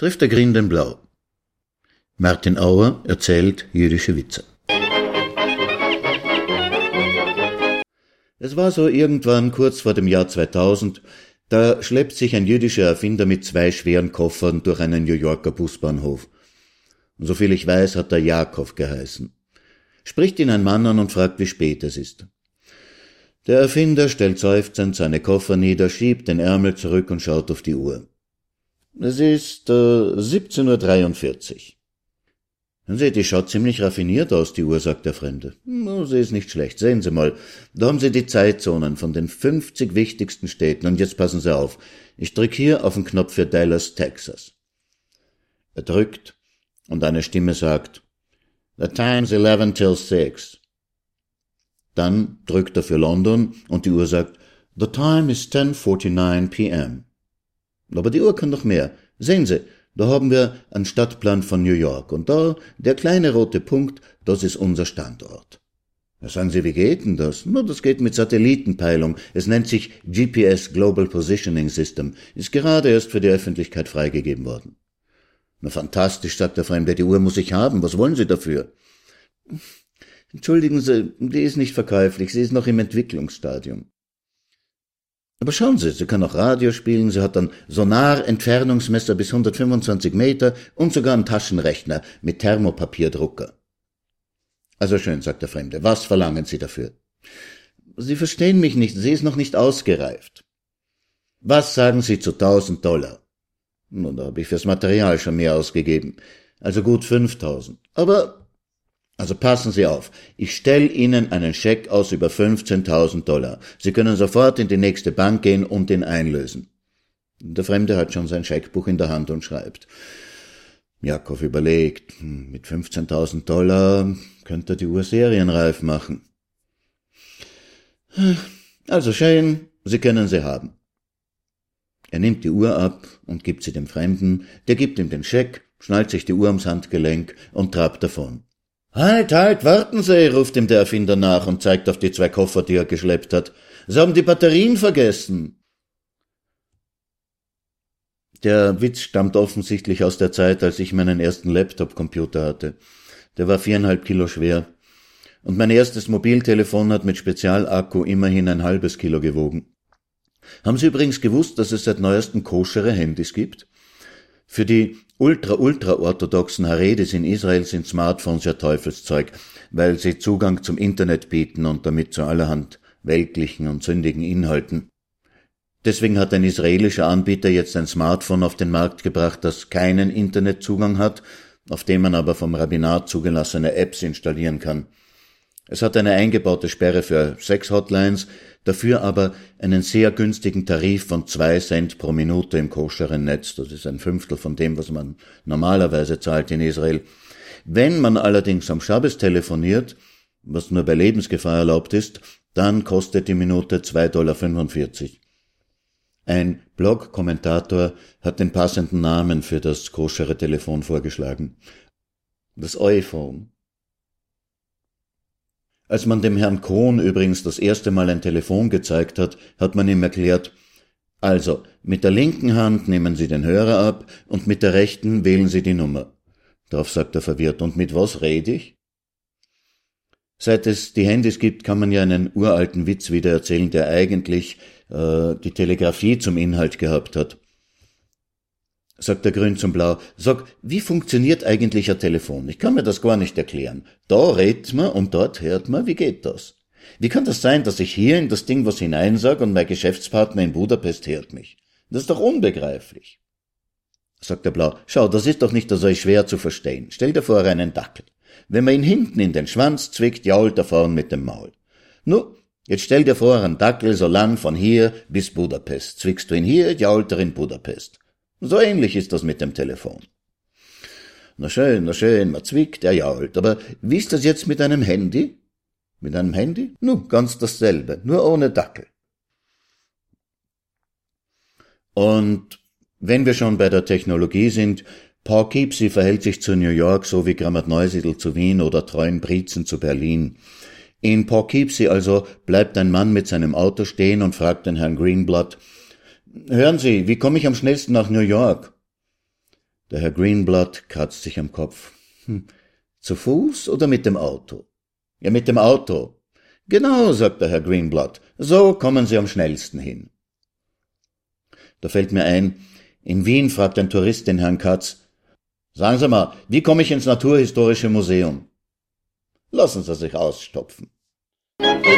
trifft der Grün den Blau. Martin Auer erzählt jüdische Witze. Es war so irgendwann kurz vor dem Jahr 2000, da schleppt sich ein jüdischer Erfinder mit zwei schweren Koffern durch einen New Yorker Busbahnhof. Und soviel ich weiß, hat er Jakob geheißen. Spricht ihn ein Mann an und fragt, wie spät es ist. Der Erfinder stellt seufzend seine Koffer nieder, schiebt den Ärmel zurück und schaut auf die Uhr. Es ist äh, 17.43 Uhr. Sie, die schaut ziemlich raffiniert aus, die Uhr, sagt der Fremde. No, sie ist nicht schlecht. Sehen Sie mal. Da haben Sie die Zeitzonen von den 50 wichtigsten Städten. Und jetzt passen Sie auf. Ich drück hier auf den Knopf für Dallas, Texas. Er drückt und eine Stimme sagt, The time's 11 till 6. Dann drückt er für London und die Uhr sagt, The time is 10.49 p.m. Aber die Uhr kann noch mehr. Sehen Sie, da haben wir einen Stadtplan von New York und da, der kleine rote Punkt, das ist unser Standort. Ja, sagen Sie, wie geht denn das? Na, das geht mit Satellitenpeilung. Es nennt sich GPS Global Positioning System. Ist gerade erst für die Öffentlichkeit freigegeben worden. Na, fantastisch, sagt der Fremde, die Uhr muss ich haben. Was wollen Sie dafür? Entschuldigen Sie, die ist nicht verkäuflich, sie ist noch im Entwicklungsstadium. Aber schauen Sie, sie kann auch Radio spielen, sie hat ein Sonar-Entfernungsmesser bis 125 Meter und sogar einen Taschenrechner mit Thermopapierdrucker. Also schön, sagt der Fremde, was verlangen Sie dafür? Sie verstehen mich nicht, sie ist noch nicht ausgereift. Was sagen Sie zu 1000 Dollar? Nun, da habe ich fürs Material schon mehr ausgegeben, also gut 5000. Aber also passen Sie auf. Ich stelle Ihnen einen Scheck aus über 15.000 Dollar. Sie können sofort in die nächste Bank gehen und ihn einlösen. Der Fremde hat schon sein Scheckbuch in der Hand und schreibt. Jakob überlegt, hm, mit 15.000 Dollar könnte er die Uhr serienreif machen. Also schön, Sie können sie haben. Er nimmt die Uhr ab und gibt sie dem Fremden, der gibt ihm den Scheck, schnallt sich die Uhr ums Handgelenk und trabt davon. Halt, halt, warten Sie, ruft ihm der Erfinder nach und zeigt auf die zwei Koffer, die er geschleppt hat. Sie haben die Batterien vergessen. Der Witz stammt offensichtlich aus der Zeit, als ich meinen ersten Laptop-Computer hatte. Der war viereinhalb Kilo schwer. Und mein erstes Mobiltelefon hat mit Spezialakku immerhin ein halbes Kilo gewogen. Haben Sie übrigens gewusst, dass es seit neuestem koschere Handys gibt? Für die ultra-ultra-orthodoxen Haredis in Israel sind Smartphones ja Teufelszeug, weil sie Zugang zum Internet bieten und damit zu allerhand weltlichen und sündigen Inhalten. Deswegen hat ein israelischer Anbieter jetzt ein Smartphone auf den Markt gebracht, das keinen Internetzugang hat, auf dem man aber vom Rabbinat zugelassene Apps installieren kann. Es hat eine eingebaute Sperre für Sex-Hotlines, dafür aber einen sehr günstigen Tarif von zwei Cent pro Minute im koscheren Netz. Das ist ein Fünftel von dem, was man normalerweise zahlt in Israel. Wenn man allerdings am Schabbes telefoniert, was nur bei Lebensgefahr erlaubt ist, dann kostet die Minute 2,45 Dollar. Ein Blog-Kommentator hat den passenden Namen für das koschere Telefon vorgeschlagen. Das iPhone. Als man dem Herrn Kohn übrigens das erste Mal ein Telefon gezeigt hat, hat man ihm erklärt, also, mit der linken Hand nehmen Sie den Hörer ab und mit der rechten wählen Sie die Nummer. Darauf sagt er verwirrt, und mit was rede ich? Seit es die Handys gibt, kann man ja einen uralten Witz wieder erzählen, der eigentlich äh, die Telegrafie zum Inhalt gehabt hat sagt der Grün zum Blau. Sag, wie funktioniert eigentlich ein Telefon? Ich kann mir das gar nicht erklären. Da redet man und dort hört man, wie geht das? Wie kann das sein, dass ich hier in das Ding was hineinsag und mein Geschäftspartner in Budapest hört mich? Das ist doch unbegreiflich. Sagt der Blau, schau, das ist doch nicht so schwer zu verstehen. Stell dir vor einen Dackel. Wenn man ihn hinten in den Schwanz zwickt, jault er vorn mit dem Maul. Nu, jetzt stell dir vor, einen Dackel so lang von hier bis Budapest. Zwickst du ihn hier, jault er in Budapest. So ähnlich ist das mit dem Telefon. Na schön, na schön, man zwickt, er jault. Aber wie ist das jetzt mit einem Handy? Mit einem Handy? Nu, ganz dasselbe, nur ohne Dackel. Und wenn wir schon bei der Technologie sind, Poughkeepsie verhält sich zu New York so wie Grammat Neusiedl zu Wien oder Treuenbrietzen zu Berlin. In Poughkeepsie also bleibt ein Mann mit seinem Auto stehen und fragt den Herrn Greenblatt, Hören Sie, wie komme ich am schnellsten nach New York? Der Herr Greenblatt kratzt sich am Kopf. Hm. Zu Fuß oder mit dem Auto? Ja, mit dem Auto. Genau, sagt der Herr Greenblatt. So kommen Sie am schnellsten hin. Da fällt mir ein, in Wien fragt ein Tourist den Herrn Katz, Sagen Sie mal, wie komme ich ins Naturhistorische Museum? Lassen Sie sich ausstopfen. Musik